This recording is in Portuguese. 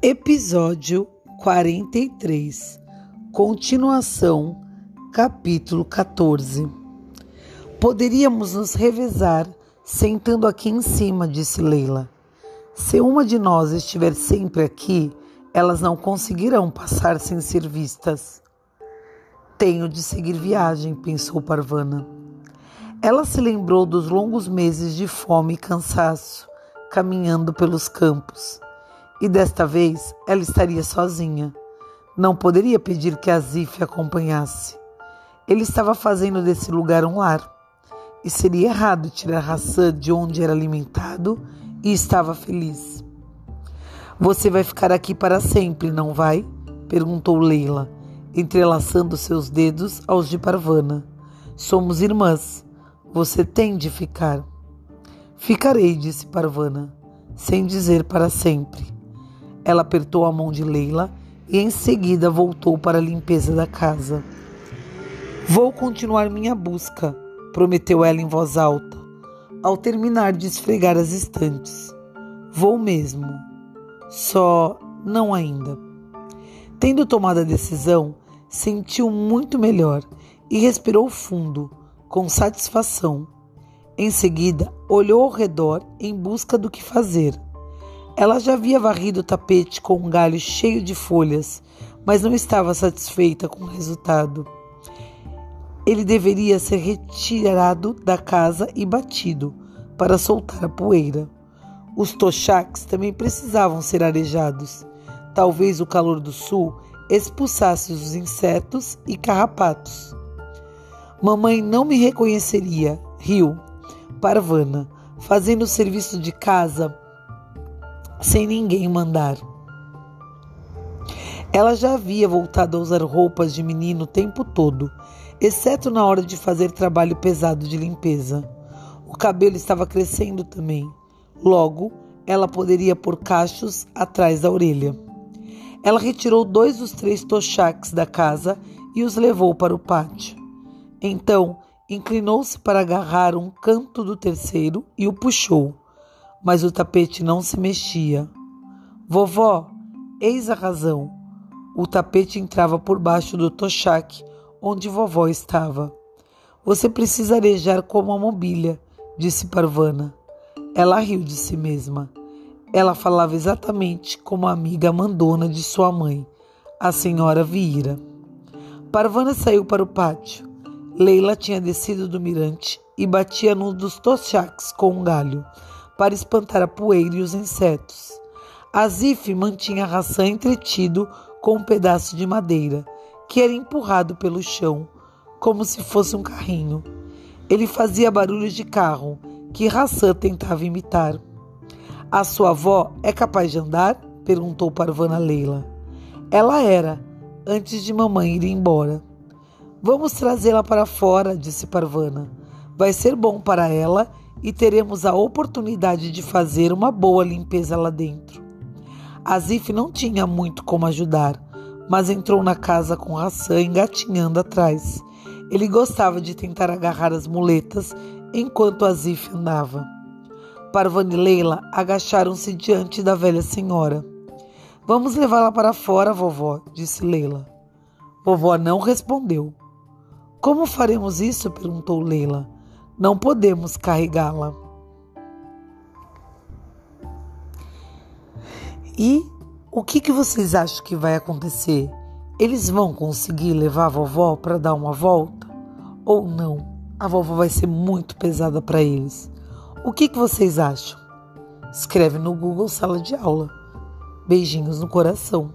Episódio 43 Continuação, capítulo 14 Poderíamos nos revezar sentando aqui em cima, disse Leila. Se uma de nós estiver sempre aqui, elas não conseguirão passar sem ser vistas. Tenho de seguir viagem, pensou Parvana. Ela se lembrou dos longos meses de fome e cansaço, caminhando pelos campos e desta vez ela estaria sozinha. Não poderia pedir que Azif acompanhasse. Ele estava fazendo desse lugar um lar. E seria errado tirar Hassan de onde era alimentado e estava feliz. Você vai ficar aqui para sempre, não vai? perguntou Leila, entrelaçando seus dedos aos de Parvana. Somos irmãs. Você tem de ficar. Ficarei, disse Parvana, sem dizer para sempre. Ela apertou a mão de Leila e em seguida voltou para a limpeza da casa. Vou continuar minha busca, prometeu ela em voz alta, ao terminar de esfregar as estantes. Vou mesmo. Só não ainda. Tendo tomado a decisão, sentiu muito melhor e respirou fundo, com satisfação. Em seguida, olhou ao redor em busca do que fazer. Ela já havia varrido o tapete com um galho cheio de folhas, mas não estava satisfeita com o resultado. Ele deveria ser retirado da casa e batido para soltar a poeira. Os tochaques também precisavam ser arejados. Talvez o calor do sul expulsasse os insetos e carrapatos. Mamãe não me reconheceria, riu Parvana, fazendo o serviço de casa sem ninguém mandar. Ela já havia voltado a usar roupas de menino o tempo todo, exceto na hora de fazer trabalho pesado de limpeza. O cabelo estava crescendo também. Logo, ela poderia pôr cachos atrás da orelha. Ela retirou dois dos três tochaques da casa e os levou para o pátio. Então, inclinou-se para agarrar um canto do terceiro e o puxou mas o tapete não se mexia. Vovó, eis a razão. O tapete entrava por baixo do tochaque onde vovó estava. Você precisa arejar como a mobília, disse Parvana. Ela riu de si mesma. Ela falava exatamente como a amiga mandona de sua mãe, a senhora Vira. Parvana saiu para o pátio. Leila tinha descido do mirante e batia num dos tochaques com um galho para espantar a poeira e os insetos. Azif mantinha a ração entretido com um pedaço de madeira, que era empurrado pelo chão, como se fosse um carrinho. Ele fazia barulhos de carro, que Hassan tentava imitar. A sua avó é capaz de andar? perguntou Parvana Leila. Ela era, antes de mamãe ir embora. Vamos trazê-la para fora, disse Parvana. Vai ser bom para ela e teremos a oportunidade de fazer uma boa limpeza lá dentro. Azif não tinha muito como ajudar, mas entrou na casa com Hassan engatinhando atrás. Ele gostava de tentar agarrar as muletas enquanto Azif andava. Parvan e Leila agacharam-se diante da velha senhora. Vamos levá-la para fora, vovó, disse Leila. Vovó não respondeu. Como faremos isso? perguntou Leila. Não podemos carregá-la. E o que, que vocês acham que vai acontecer? Eles vão conseguir levar a vovó para dar uma volta? Ou não? A vovó vai ser muito pesada para eles. O que, que vocês acham? Escreve no Google Sala de Aula. Beijinhos no coração.